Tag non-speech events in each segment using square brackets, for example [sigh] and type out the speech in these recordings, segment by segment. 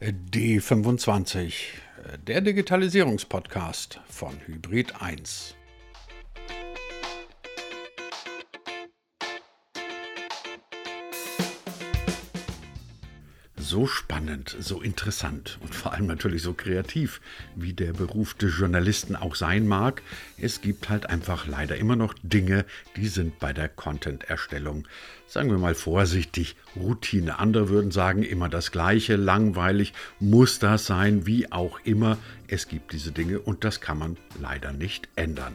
D25, der Digitalisierungspodcast von Hybrid 1. so spannend, so interessant und vor allem natürlich so kreativ, wie der Beruf des Journalisten auch sein mag, es gibt halt einfach leider immer noch Dinge, die sind bei der Content-Erstellung, sagen wir mal vorsichtig, Routine. Andere würden sagen, immer das Gleiche, langweilig, muss das sein, wie auch immer. Es gibt diese Dinge und das kann man leider nicht ändern.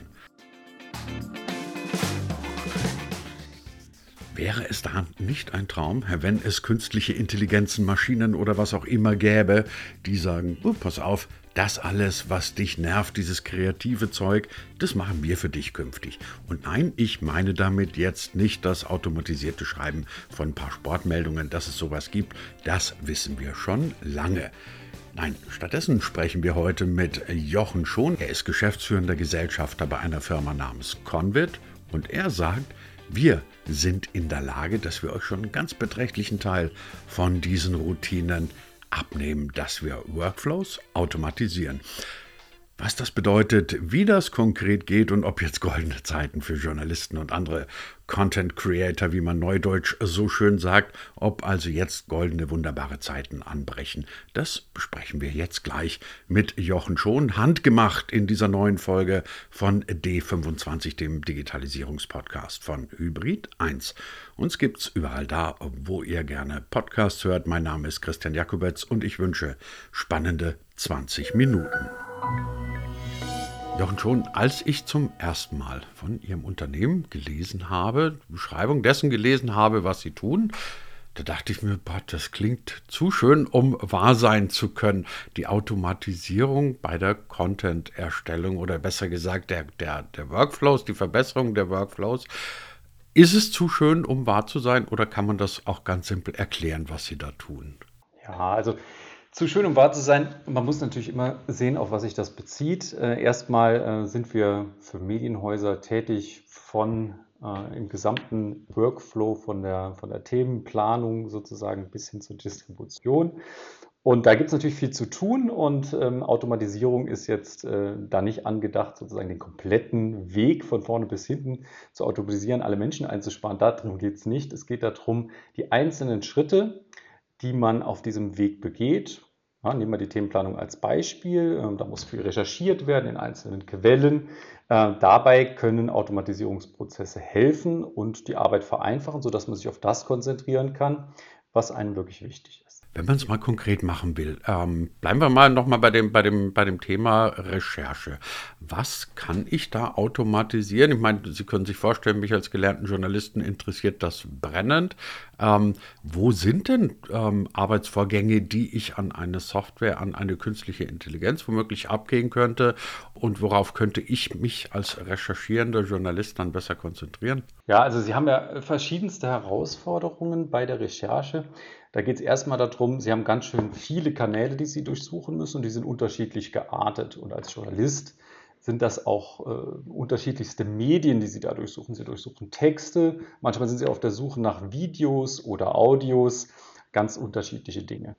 Wäre es da nicht ein Traum, wenn es künstliche Intelligenzen, Maschinen oder was auch immer gäbe, die sagen, oh, pass auf, das alles, was dich nervt, dieses kreative Zeug, das machen wir für dich künftig. Und nein, ich meine damit jetzt nicht das automatisierte Schreiben von ein paar Sportmeldungen, dass es sowas gibt. Das wissen wir schon lange. Nein, stattdessen sprechen wir heute mit Jochen Schon. Er ist geschäftsführender Gesellschafter bei einer Firma namens Convid und er sagt, wir sind in der Lage, dass wir euch schon einen ganz beträchtlichen Teil von diesen Routinen abnehmen, dass wir Workflows automatisieren. Was das bedeutet, wie das konkret geht und ob jetzt goldene Zeiten für Journalisten und andere Content Creator, wie man neudeutsch so schön sagt, ob also jetzt goldene, wunderbare Zeiten anbrechen, das besprechen wir jetzt gleich mit Jochen Schon, handgemacht in dieser neuen Folge von D25, dem Digitalisierungspodcast von Hybrid 1. Uns gibt's überall da, wo ihr gerne Podcasts hört. Mein Name ist Christian Jakobetz und ich wünsche spannende 20 Minuten. Jochen, schon als ich zum ersten Mal von Ihrem Unternehmen gelesen habe, Beschreibung dessen gelesen habe, was Sie tun, da dachte ich mir, boah, das klingt zu schön, um wahr sein zu können. Die Automatisierung bei der Content-Erstellung oder besser gesagt der, der, der Workflows, die Verbesserung der Workflows. Ist es zu schön, um wahr zu sein oder kann man das auch ganz simpel erklären, was Sie da tun? Ja, also zu schön, um wahr zu sein. Man muss natürlich immer sehen, auf was sich das bezieht. Äh, erstmal äh, sind wir für Medienhäuser tätig von äh, im gesamten Workflow, von der, von der Themenplanung sozusagen bis hin zur Distribution. Und da gibt es natürlich viel zu tun und ähm, Automatisierung ist jetzt äh, da nicht angedacht, sozusagen den kompletten Weg von vorne bis hinten zu automatisieren, alle Menschen einzusparen. Darum geht es nicht. Es geht darum, die einzelnen Schritte, die man auf diesem Weg begeht. Ja, nehmen wir die Themenplanung als Beispiel. Ähm, da muss viel recherchiert werden in einzelnen Quellen. Äh, dabei können Automatisierungsprozesse helfen und die Arbeit vereinfachen, sodass man sich auf das konzentrieren kann, was einem wirklich wichtig ist. Wenn man es mal konkret machen will, ähm, bleiben wir mal nochmal bei dem, bei, dem, bei dem Thema Recherche. Was kann ich da automatisieren? Ich meine, Sie können sich vorstellen, mich als gelernten Journalisten interessiert das brennend. Ähm, wo sind denn ähm, Arbeitsvorgänge, die ich an eine Software, an eine künstliche Intelligenz womöglich abgehen könnte? Und worauf könnte ich mich als recherchierender Journalist dann besser konzentrieren? Ja, also Sie haben ja verschiedenste Herausforderungen bei der Recherche. Da geht es erstmal darum, Sie haben ganz schön viele Kanäle, die Sie durchsuchen müssen und die sind unterschiedlich geartet. Und als Journalist sind das auch äh, unterschiedlichste Medien, die Sie da durchsuchen. Sie durchsuchen Texte, manchmal sind Sie auf der Suche nach Videos oder Audios, ganz unterschiedliche Dinge.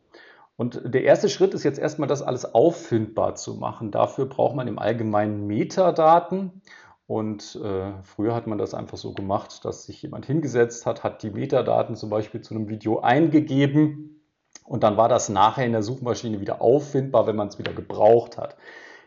Und der erste Schritt ist jetzt erstmal, das alles auffindbar zu machen. Dafür braucht man im Allgemeinen Metadaten. Und äh, früher hat man das einfach so gemacht, dass sich jemand hingesetzt hat, hat die Metadaten zum Beispiel zu einem Video eingegeben und dann war das nachher in der Suchmaschine wieder auffindbar, wenn man es wieder gebraucht hat.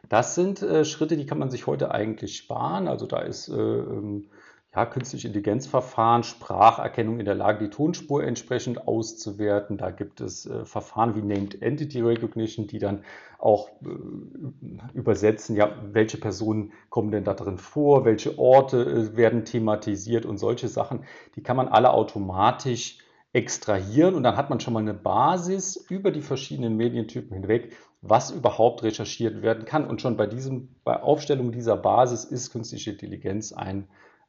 Das sind äh, Schritte, die kann man sich heute eigentlich sparen. Also da ist äh, ähm, ja, künstliche Intelligenzverfahren, Spracherkennung in der Lage, die Tonspur entsprechend auszuwerten. Da gibt es äh, Verfahren wie Named Entity Recognition, die dann auch äh, übersetzen, ja, welche Personen kommen denn da drin vor, welche Orte äh, werden thematisiert und solche Sachen. Die kann man alle automatisch extrahieren und dann hat man schon mal eine Basis über die verschiedenen Medientypen hinweg, was überhaupt recherchiert werden kann. Und schon bei diesem, bei Aufstellung dieser Basis ist künstliche Intelligenz ein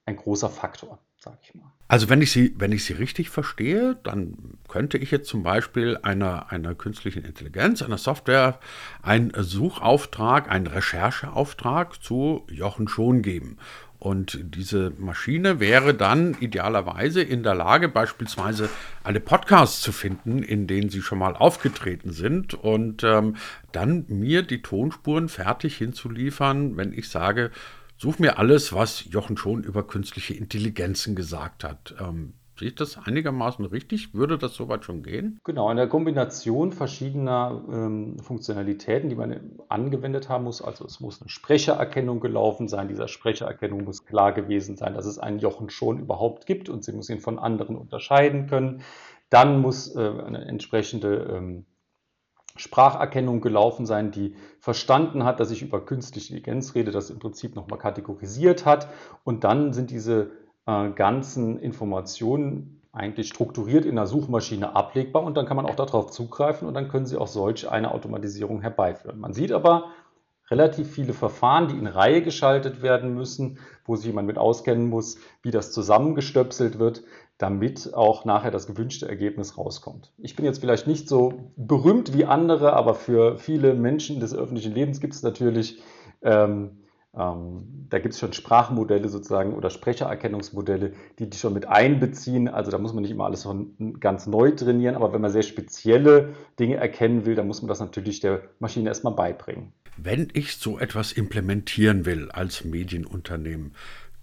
ein großer Faktor, sage ich mal. Also wenn ich Sie, wenn ich Sie richtig verstehe, dann könnte ich jetzt zum Beispiel einer, einer künstlichen Intelligenz, einer Software, einen Suchauftrag, einen Rechercheauftrag zu Jochen Schon geben. Und diese Maschine wäre dann idealerweise in der Lage, beispielsweise alle Podcasts zu finden, in denen sie schon mal aufgetreten sind und ähm, dann mir die Tonspuren fertig hinzuliefern, wenn ich sage, such mir alles, was Jochen schon über künstliche Intelligenzen gesagt hat. Ähm, Sehe ich das einigermaßen richtig? Würde das soweit schon gehen? Genau, in der Kombination verschiedener ähm, Funktionalitäten, die man angewendet haben muss. Also es muss eine Sprechererkennung gelaufen sein. Dieser Sprechererkennung muss klar gewesen sein, dass es einen Jochen schon überhaupt gibt und sie muss ihn von anderen unterscheiden können. Dann muss äh, eine entsprechende ähm, Spracherkennung gelaufen sein, die verstanden hat, dass ich über künstliche Intelligenz rede, das im Prinzip nochmal kategorisiert hat. Und dann sind diese äh, ganzen Informationen eigentlich strukturiert in der Suchmaschine ablegbar und dann kann man auch darauf zugreifen und dann können Sie auch solch eine Automatisierung herbeiführen. Man sieht aber relativ viele Verfahren, die in Reihe geschaltet werden müssen, wo sich jemand mit auskennen muss, wie das zusammengestöpselt wird, damit auch nachher das gewünschte Ergebnis rauskommt. Ich bin jetzt vielleicht nicht so berühmt wie andere, aber für viele Menschen des öffentlichen Lebens gibt es natürlich ähm, ähm, da gibt es schon Sprachmodelle sozusagen oder Sprechererkennungsmodelle, die die schon mit einbeziehen. Also da muss man nicht immer alles ganz neu trainieren, aber wenn man sehr spezielle Dinge erkennen will, dann muss man das natürlich der Maschine erstmal beibringen. Wenn ich so etwas implementieren will als Medienunternehmen,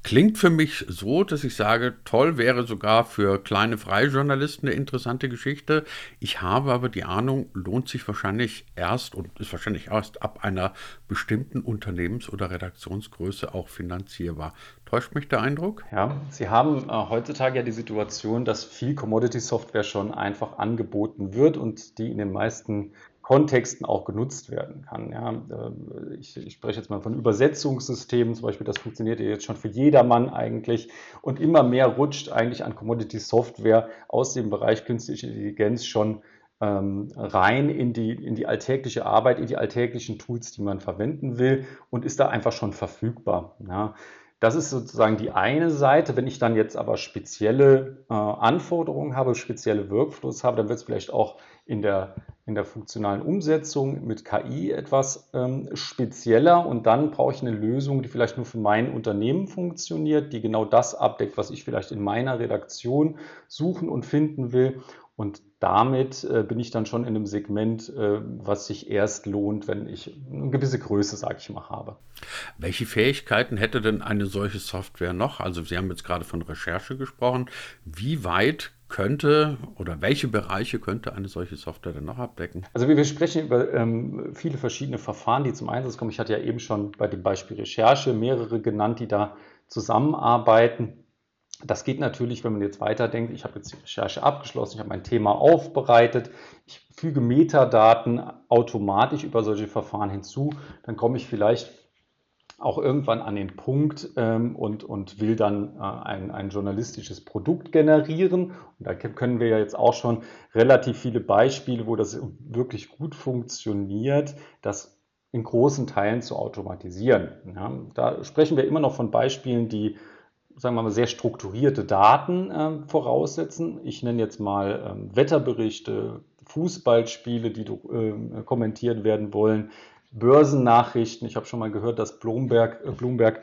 Klingt für mich so, dass ich sage, toll wäre sogar für kleine Freijournalisten eine interessante Geschichte. Ich habe aber die Ahnung, lohnt sich wahrscheinlich erst und ist wahrscheinlich erst ab einer bestimmten Unternehmens- oder Redaktionsgröße auch finanzierbar. Täuscht mich der Eindruck? Ja, Sie haben äh, heutzutage ja die Situation, dass viel Commodity-Software schon einfach angeboten wird und die in den meisten Kontexten auch genutzt werden kann. Ja, äh, ich, ich, spreche jetzt mal von Übersetzungssystemen, zum Beispiel, das funktioniert ja jetzt schon für jedermann eigentlich und immer mehr rutscht eigentlich an Commodity Software aus dem Bereich künstliche Intelligenz schon ähm, rein in die, in die alltägliche Arbeit, in die alltäglichen Tools, die man verwenden will und ist da einfach schon verfügbar. Ja. Das ist sozusagen die eine Seite. Wenn ich dann jetzt aber spezielle äh, Anforderungen habe, spezielle Workflows habe, dann wird es vielleicht auch in der, in der funktionalen Umsetzung mit KI etwas ähm, spezieller und dann brauche ich eine Lösung, die vielleicht nur für mein Unternehmen funktioniert, die genau das abdeckt, was ich vielleicht in meiner Redaktion suchen und finden will. Und damit äh, bin ich dann schon in einem Segment, äh, was sich erst lohnt, wenn ich eine gewisse Größe, sage ich mal, habe. Welche Fähigkeiten hätte denn eine solche Software noch? Also Sie haben jetzt gerade von Recherche gesprochen. Wie weit könnte oder welche Bereiche könnte eine solche Software denn noch abdecken? Also wir sprechen über ähm, viele verschiedene Verfahren, die zum Einsatz kommen. Ich hatte ja eben schon bei dem Beispiel Recherche mehrere genannt, die da zusammenarbeiten. Das geht natürlich, wenn man jetzt weiterdenkt, ich habe jetzt die Recherche abgeschlossen, ich habe mein Thema aufbereitet, ich füge Metadaten automatisch über solche Verfahren hinzu, dann komme ich vielleicht auch irgendwann an den Punkt ähm, und, und will dann äh, ein, ein journalistisches Produkt generieren. Und da können wir ja jetzt auch schon relativ viele Beispiele, wo das wirklich gut funktioniert, das in großen Teilen zu automatisieren. Ja, da sprechen wir immer noch von Beispielen, die sagen wir mal, sehr strukturierte Daten äh, voraussetzen. Ich nenne jetzt mal ähm, Wetterberichte, Fußballspiele, die äh, kommentiert werden wollen, Börsennachrichten. Ich habe schon mal gehört, dass Bloomberg, äh, Bloomberg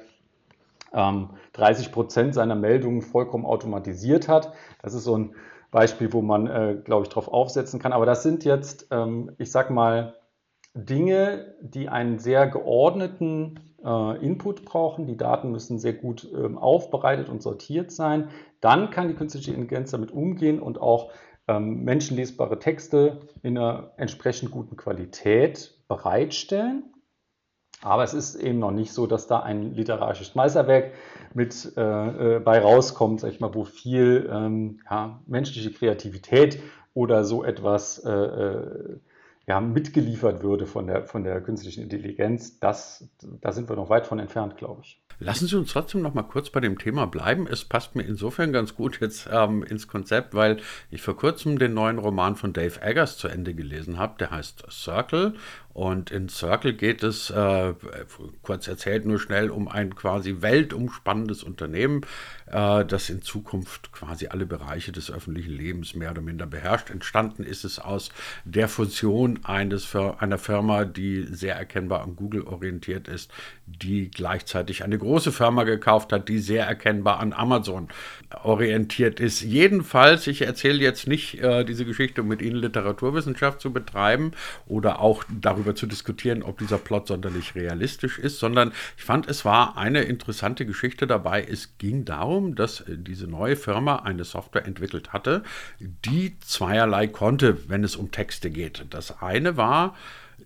ähm, 30 Prozent seiner Meldungen vollkommen automatisiert hat. Das ist so ein Beispiel, wo man, äh, glaube ich, darauf aufsetzen kann. Aber das sind jetzt, ähm, ich sag mal, Dinge, die einen sehr geordneten äh, Input brauchen. Die Daten müssen sehr gut ähm, aufbereitet und sortiert sein. Dann kann die künstliche Intelligenz damit umgehen und auch ähm, menschenlesbare Texte in einer entsprechend guten Qualität bereitstellen. Aber es ist eben noch nicht so, dass da ein literarisches Meisterwerk mit äh, äh, bei rauskommt, sag ich mal, wo viel ähm, ja, menschliche Kreativität oder so etwas äh, äh ja, mitgeliefert würde von der, von der künstlichen Intelligenz. Das, da sind wir noch weit von entfernt, glaube ich. Lassen Sie uns trotzdem noch mal kurz bei dem Thema bleiben. Es passt mir insofern ganz gut jetzt ähm, ins Konzept, weil ich vor kurzem den neuen Roman von Dave Eggers zu Ende gelesen habe. Der heißt Circle Und in Circle geht es, äh, kurz erzählt nur schnell, um ein quasi weltumspannendes Unternehmen, äh, das in Zukunft quasi alle Bereiche des öffentlichen Lebens mehr oder minder beherrscht. Entstanden ist es aus der Fusion eines, einer Firma, die sehr erkennbar an Google orientiert ist, die gleichzeitig eine große Firma gekauft hat, die sehr erkennbar an Amazon orientiert ist. Jedenfalls, ich erzähle jetzt nicht äh, diese Geschichte, um mit Ihnen Literaturwissenschaft zu betreiben oder auch darüber zu diskutieren, ob dieser Plot sonderlich realistisch ist, sondern ich fand, es war eine interessante Geschichte dabei. Es ging darum, dass äh, diese neue Firma eine Software entwickelt hatte, die zweierlei konnte, wenn es um Texte geht. Das eine war,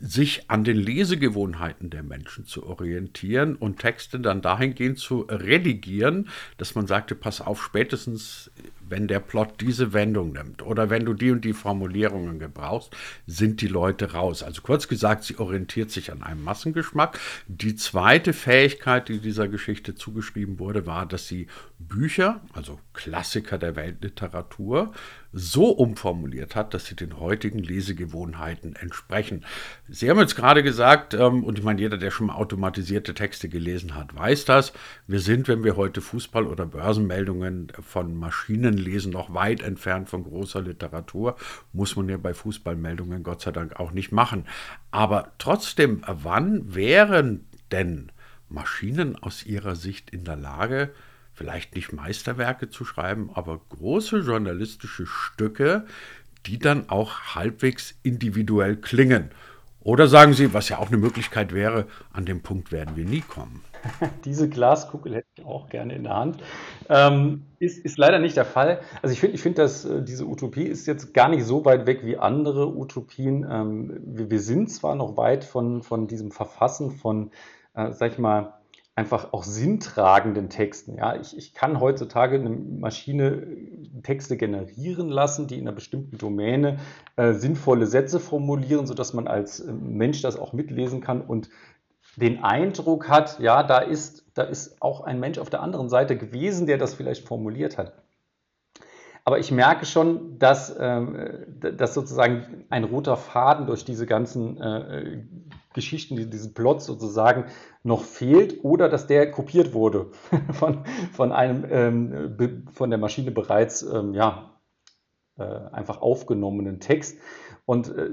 sich an den Lesegewohnheiten der Menschen zu orientieren und Texte dann dahingehend zu redigieren, dass man sagte, pass auf, spätestens wenn der Plot diese Wendung nimmt oder wenn du die und die Formulierungen gebrauchst, sind die Leute raus. Also kurz gesagt, sie orientiert sich an einem Massengeschmack. Die zweite Fähigkeit, die dieser Geschichte zugeschrieben wurde, war, dass sie Bücher, also Klassiker der Weltliteratur, so umformuliert hat, dass sie den heutigen Lesegewohnheiten entsprechen. Sie haben jetzt gerade gesagt, ähm, und ich meine, jeder, der schon mal automatisierte Texte gelesen hat, weiß das. Wir sind, wenn wir heute Fußball- oder Börsenmeldungen von Maschinen lesen, noch weit entfernt von großer Literatur. Muss man ja bei Fußballmeldungen Gott sei Dank auch nicht machen. Aber trotzdem, wann wären denn Maschinen aus Ihrer Sicht in der Lage, vielleicht nicht Meisterwerke zu schreiben, aber große journalistische Stücke, die dann auch halbwegs individuell klingen. Oder sagen Sie, was ja auch eine Möglichkeit wäre, an dem Punkt werden wir nie kommen. [laughs] Diese Glaskugel hätte ich auch gerne in der Hand. Ähm, ist, ist leider nicht der Fall. Also ich finde, ich find, dass äh, diese Utopie ist jetzt gar nicht so weit weg wie andere Utopien. Ähm, wir, wir, sind zwar noch weit von, von diesem Verfassen von, äh, sag ich mal, einfach auch sinntragenden Texten. Ja, ich, ich kann heutzutage eine Maschine Texte generieren lassen, die in einer bestimmten Domäne äh, sinnvolle Sätze formulieren, sodass man als äh, Mensch das auch mitlesen kann und den Eindruck hat, ja, da ist, da ist auch ein Mensch auf der anderen Seite gewesen, der das vielleicht formuliert hat. Aber ich merke schon, dass, äh, dass sozusagen ein roter Faden durch diese ganzen äh, Geschichten, diesen Plot sozusagen noch fehlt oder dass der kopiert wurde [laughs] von, von einem ähm, von der Maschine bereits ähm, ja, äh, einfach aufgenommenen Text. Und äh,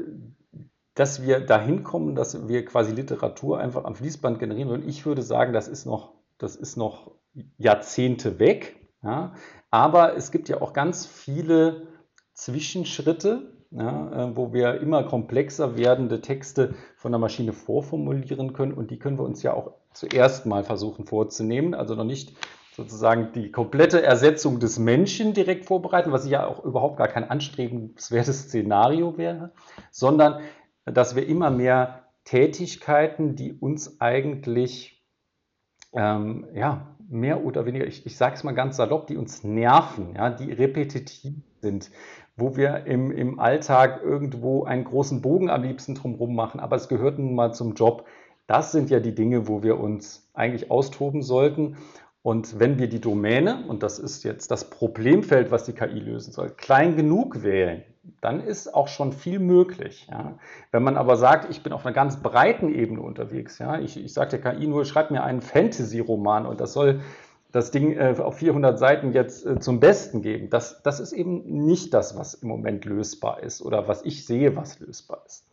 dass wir dahin kommen, dass wir quasi Literatur einfach am Fließband generieren würden, ich würde sagen, das ist noch, das ist noch Jahrzehnte weg. Ja? Aber es gibt ja auch ganz viele Zwischenschritte, ja, äh, wo wir immer komplexer werdende Texte von der Maschine vorformulieren können. Und die können wir uns ja auch zuerst mal versuchen vorzunehmen. Also noch nicht sozusagen die komplette Ersetzung des Menschen direkt vorbereiten, was ja auch überhaupt gar kein anstrebenswertes Szenario wäre, sondern dass wir immer mehr Tätigkeiten, die uns eigentlich ähm, ja, mehr oder weniger, ich, ich sage es mal ganz salopp, die uns nerven, ja, die repetitiv sind, wo wir im, im Alltag irgendwo einen großen Bogen am liebsten drumherum machen, aber es gehört nun mal zum Job. Das sind ja die Dinge, wo wir uns eigentlich austoben sollten. Und wenn wir die Domäne, und das ist jetzt das Problemfeld, was die KI lösen soll, klein genug wählen, dann ist auch schon viel möglich. Ja. Wenn man aber sagt, ich bin auf einer ganz breiten Ebene unterwegs, ja, ich, ich sage der KI nur, schreib mir einen Fantasy-Roman und das soll das Ding äh, auf 400 Seiten jetzt äh, zum Besten geben. Das, das ist eben nicht das, was im Moment lösbar ist oder was ich sehe, was lösbar ist.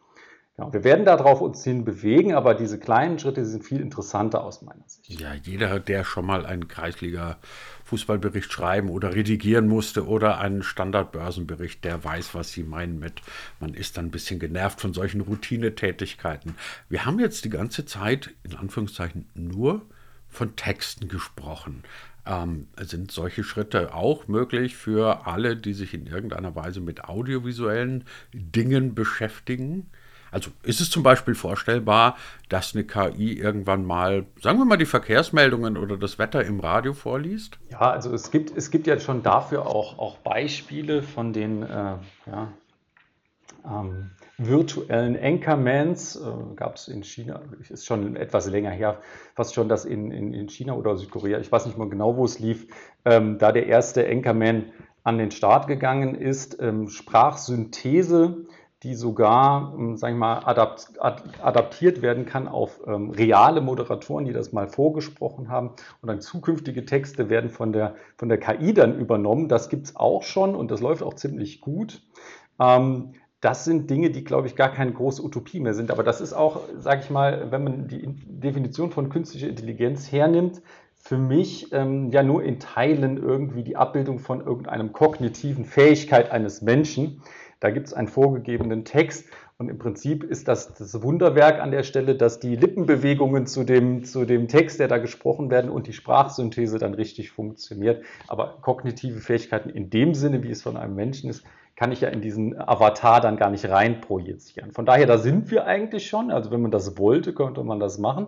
Genau, wir werden darauf uns hin bewegen, aber diese kleinen Schritte sind viel interessanter aus meiner Sicht. Ja, jeder, der schon mal einen Kreisliga-Fußballbericht schreiben oder redigieren musste oder einen Standardbörsenbericht, der weiß, was Sie meinen mit, man ist dann ein bisschen genervt von solchen Routinetätigkeiten. Wir haben jetzt die ganze Zeit, in Anführungszeichen, nur von Texten gesprochen. Ähm, sind solche Schritte auch möglich für alle, die sich in irgendeiner Weise mit audiovisuellen Dingen beschäftigen? Also ist es zum Beispiel vorstellbar, dass eine KI irgendwann mal, sagen wir mal, die Verkehrsmeldungen oder das Wetter im Radio vorliest? Ja, also es gibt, es gibt ja schon dafür auch, auch Beispiele von den äh, ja, ähm, virtuellen Anchormans, äh, gab es in China, ist schon etwas länger her, fast schon das in, in, in China oder Südkorea, ich weiß nicht mal genau, wo es lief, ähm, da der erste Anchorman an den Start gegangen ist, ähm, Sprachsynthese die sogar, ähm, sagen wir mal, adapt, adaptiert werden kann auf ähm, reale Moderatoren, die das mal vorgesprochen haben. Und dann zukünftige Texte werden von der, von der KI dann übernommen. Das gibt es auch schon und das läuft auch ziemlich gut. Ähm, das sind Dinge, die, glaube ich, gar keine große Utopie mehr sind. Aber das ist auch, sage ich mal, wenn man die Definition von künstlicher Intelligenz hernimmt, für mich ähm, ja nur in Teilen irgendwie die Abbildung von irgendeinem kognitiven Fähigkeit eines Menschen. Da gibt es einen vorgegebenen Text und im Prinzip ist das das Wunderwerk an der Stelle, dass die Lippenbewegungen zu dem, zu dem Text, der da gesprochen werden und die Sprachsynthese dann richtig funktioniert. Aber kognitive Fähigkeiten in dem Sinne, wie es von einem Menschen ist, kann ich ja in diesen Avatar dann gar nicht rein projizieren. Von daher, da sind wir eigentlich schon. Also wenn man das wollte, könnte man das machen.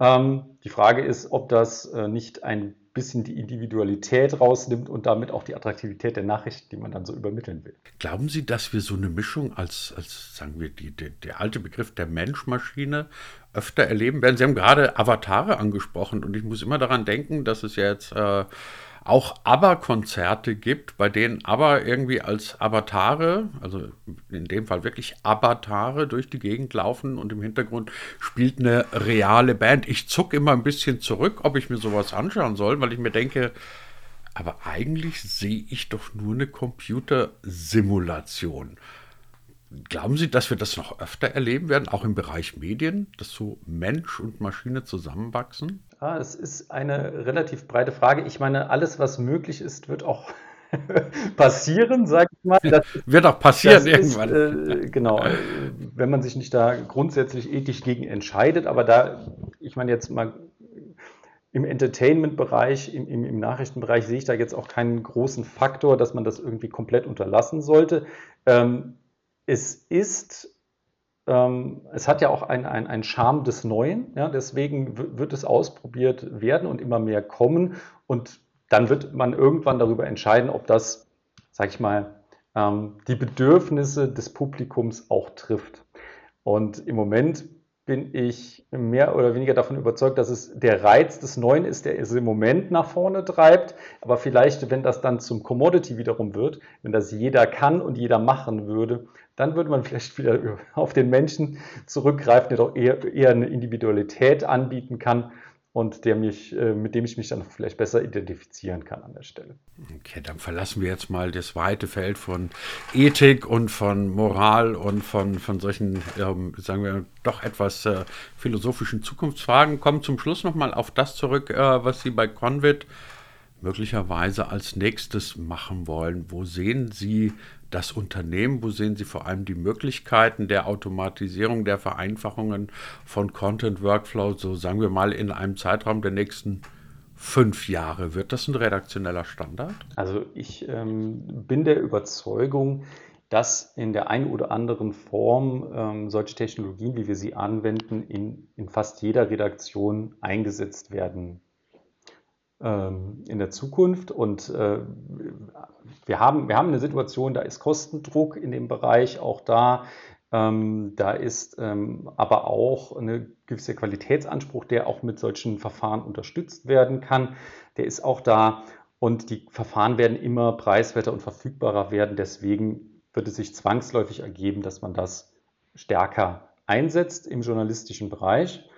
Ähm, die Frage ist, ob das äh, nicht ein bisschen die Individualität rausnimmt und damit auch die Attraktivität der Nachrichten, die man dann so übermitteln will. Glauben Sie, dass wir so eine Mischung als, als sagen wir, die, die, der alte Begriff der Mensch-Maschine öfter erleben werden? Sie haben gerade Avatare angesprochen und ich muss immer daran denken, dass es jetzt äh, auch ABBA-Konzerte gibt, bei denen ABBA irgendwie als Avatare, also in dem Fall wirklich Avatare durch die Gegend laufen und im Hintergrund spielt eine reale Band. Ich zuck immer ein bisschen zurück, ob ich mir sowas anschauen soll, weil ich mir denke, aber eigentlich sehe ich doch nur eine Computersimulation. Glauben Sie, dass wir das noch öfter erleben werden, auch im Bereich Medien, dass so Mensch und Maschine zusammenwachsen? Ja, es ist eine relativ breite Frage. Ich meine, alles, was möglich ist, wird auch [laughs] passieren, sage ich mal. Das, [laughs] wird auch passieren irgendwann. Ist, äh, genau, äh, wenn man sich nicht da grundsätzlich ethisch gegen entscheidet, aber da, ich meine jetzt mal im Entertainment-Bereich, im, im, im, Nachrichtenbereich sehe ich da jetzt auch keinen großen Faktor, dass man das irgendwie komplett unterlassen sollte. Ähm, es ist es hat ja auch einen ein Charme des Neuen, ja, deswegen wird es ausprobiert werden und immer mehr kommen und dann wird man irgendwann darüber entscheiden, ob das, sag ich mal, ähm, die Bedürfnisse des Publikums auch trifft. Und im Moment bin ich mehr oder weniger davon überzeugt, dass es der Reiz des Neuen ist, der es im Moment nach vorne treibt. Aber vielleicht, wenn das dann zum Commodity wiederum wird, wenn das jeder kann und jeder machen würde, dann würde man vielleicht wieder [laughs] auf den Menschen zurückgreifen, der doch eher, eher eine Individualität anbieten kann und der mich, äh, mit dem ich mich dann vielleicht besser identifizieren kann an der Stelle. Okay, dann verlassen wir jetzt mal das weite Feld von Ethik und von Moral und von, von solchen, ähm, sagen wir, doch etwas äh, philosophischen Zukunftsfragen. Kommen zum Schluss nochmal auf das zurück, äh, was Sie bei Convid möglicherweise als nächstes machen wollen. Wo sehen Sie das Unternehmen? Wo sehen Sie vor allem die Möglichkeiten der Automatisierung, der Vereinfachungen von Content Workflow, so sagen wir mal in einem Zeitraum der nächsten fünf Jahre? Wird das ein redaktioneller Standard? Also ich ähm, bin der Überzeugung, dass in der einen oder anderen Form ähm, solche Technologien, wie wir sie anwenden, in, in fast jeder Redaktion eingesetzt werden in der Zukunft. Und äh, wir, haben, wir haben eine Situation, da ist Kostendruck in dem Bereich auch da. Ähm, da ist ähm, aber auch ein gewisser Qualitätsanspruch, der auch mit solchen Verfahren unterstützt werden kann. Der ist auch da. Und die Verfahren werden immer preiswerter und verfügbarer werden. Deswegen wird es sich zwangsläufig ergeben, dass man das stärker einsetzt im journalistischen Bereich.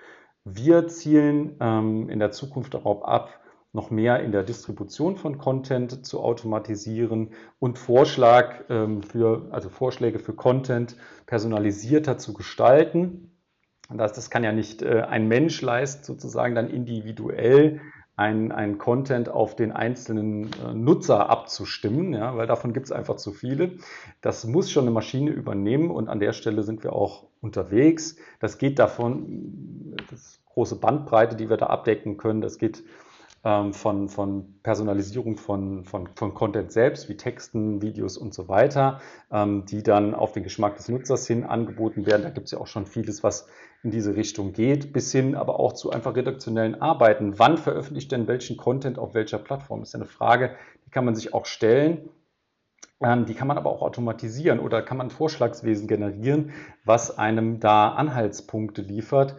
Wir zielen ähm, in der Zukunft darauf ab, noch mehr in der Distribution von Content zu automatisieren und Vorschlag ähm, für, also Vorschläge für Content personalisierter zu gestalten. Das, das kann ja nicht äh, ein Mensch leisten, sozusagen dann individuell ein, ein Content auf den einzelnen äh, Nutzer abzustimmen, ja, weil davon gibt es einfach zu viele. Das muss schon eine Maschine übernehmen und an der Stelle sind wir auch unterwegs. Das geht davon, das große Bandbreite, die wir da abdecken können, das geht von, von Personalisierung von, von, von Content selbst, wie Texten, Videos und so weiter, ähm, die dann auf den Geschmack des Nutzers hin angeboten werden. Da gibt es ja auch schon vieles, was in diese Richtung geht, bis hin aber auch zu einfach redaktionellen Arbeiten. Wann veröffentlicht denn welchen Content auf welcher Plattform? Ist ja eine Frage, die kann man sich auch stellen. Ähm, die kann man aber auch automatisieren oder kann man Vorschlagswesen generieren, was einem da Anhaltspunkte liefert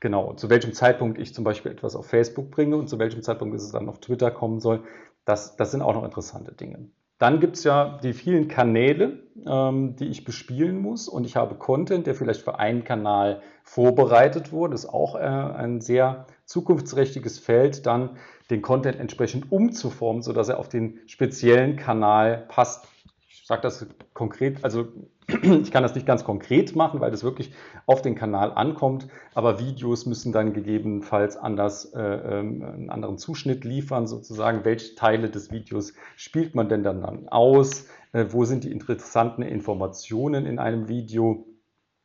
Genau, zu welchem Zeitpunkt ich zum Beispiel etwas auf Facebook bringe und zu welchem Zeitpunkt es dann auf Twitter kommen soll, das, das sind auch noch interessante Dinge. Dann gibt es ja die vielen Kanäle, ähm, die ich bespielen muss. Und ich habe Content, der vielleicht für einen Kanal vorbereitet wurde. Das ist auch äh, ein sehr zukunftsträchtiges Feld, dann den Content entsprechend umzuformen, sodass er auf den speziellen Kanal passt. Ich sage das konkret, also [clears throat] ich kann das nicht ganz konkret machen, weil das wirklich auf den Kanal ankommt, aber Videos müssen dann gegebenenfalls anders, äh, ähm, einen anderen Zuschnitt liefern, sozusagen. Welche Teile des Videos spielt man denn dann aus? Äh, wo sind die interessanten Informationen in einem Video?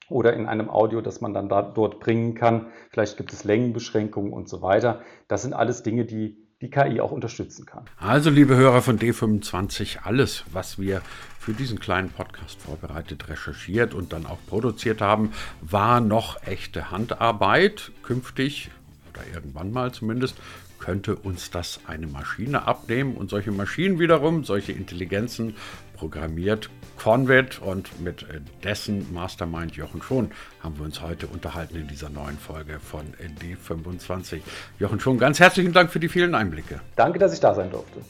oder in einem Audio, das man dann da, dort bringen kann. Vielleicht gibt es Längenbeschränkungen und so weiter. Das sind alles Dinge, die die KI auch unterstützen kann. Also, liebe Hörer von D25, alles, was wir für diesen kleinen Podcast vorbereitet, recherchiert und dann auch produziert haben, war noch echte Handarbeit. Künftig oder irgendwann mal zumindest könnte uns das eine Maschine abnehmen und solche Maschinen wiederum, solche Intelligenzen programmiert Convid und mit dessen Mastermind Jochen Schon haben wir uns heute unterhalten in dieser neuen Folge von D25. Jochen Schon, ganz herzlichen Dank für die vielen Einblicke. Danke, dass ich da sein durfte.